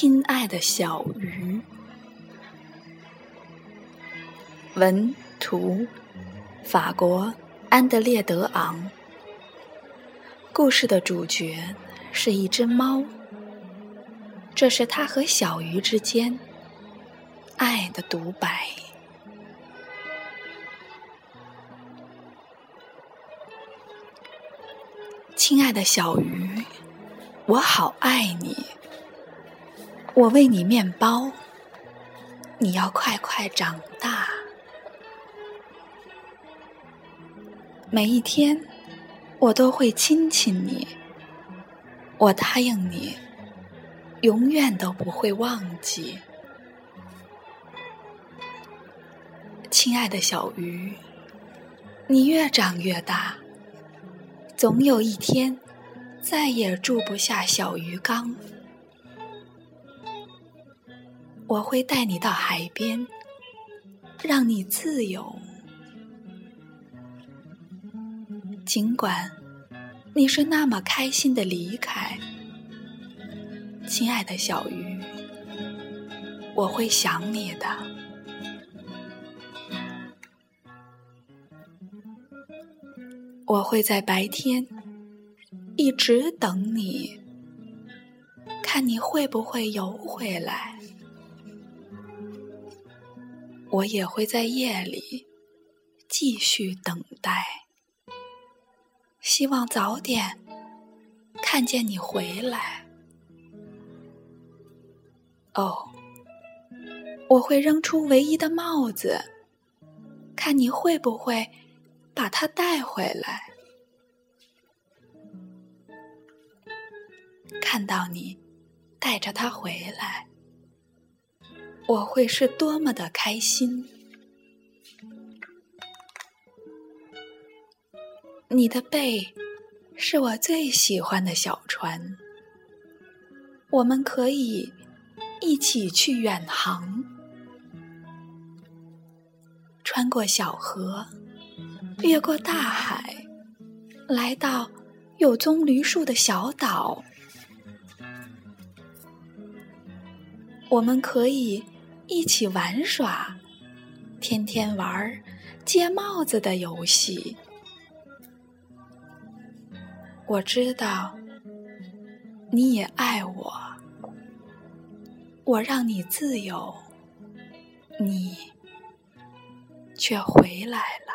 亲爱的小鱼，文图，法国安德烈德昂。故事的主角是一只猫，这是他和小鱼之间爱的独白。亲爱的小鱼，我好爱你。我喂你面包，你要快快长大。每一天，我都会亲亲你。我答应你，永远都不会忘记。亲爱的小鱼，你越长越大，总有一天再也住不下小鱼缸。我会带你到海边，让你自由。尽管你是那么开心的离开，亲爱的小鱼，我会想你的。我会在白天一直等你，看你会不会游回来。我也会在夜里继续等待，希望早点看见你回来。哦，我会扔出唯一的帽子，看你会不会把它带回来。看到你带着它回来。我会是多么的开心！你的背是我最喜欢的小船，我们可以一起去远航，穿过小河，越过大海，来到有棕榈树的小岛，我们可以。一起玩耍，天天玩接帽子的游戏。我知道你也爱我，我让你自由，你却回来了。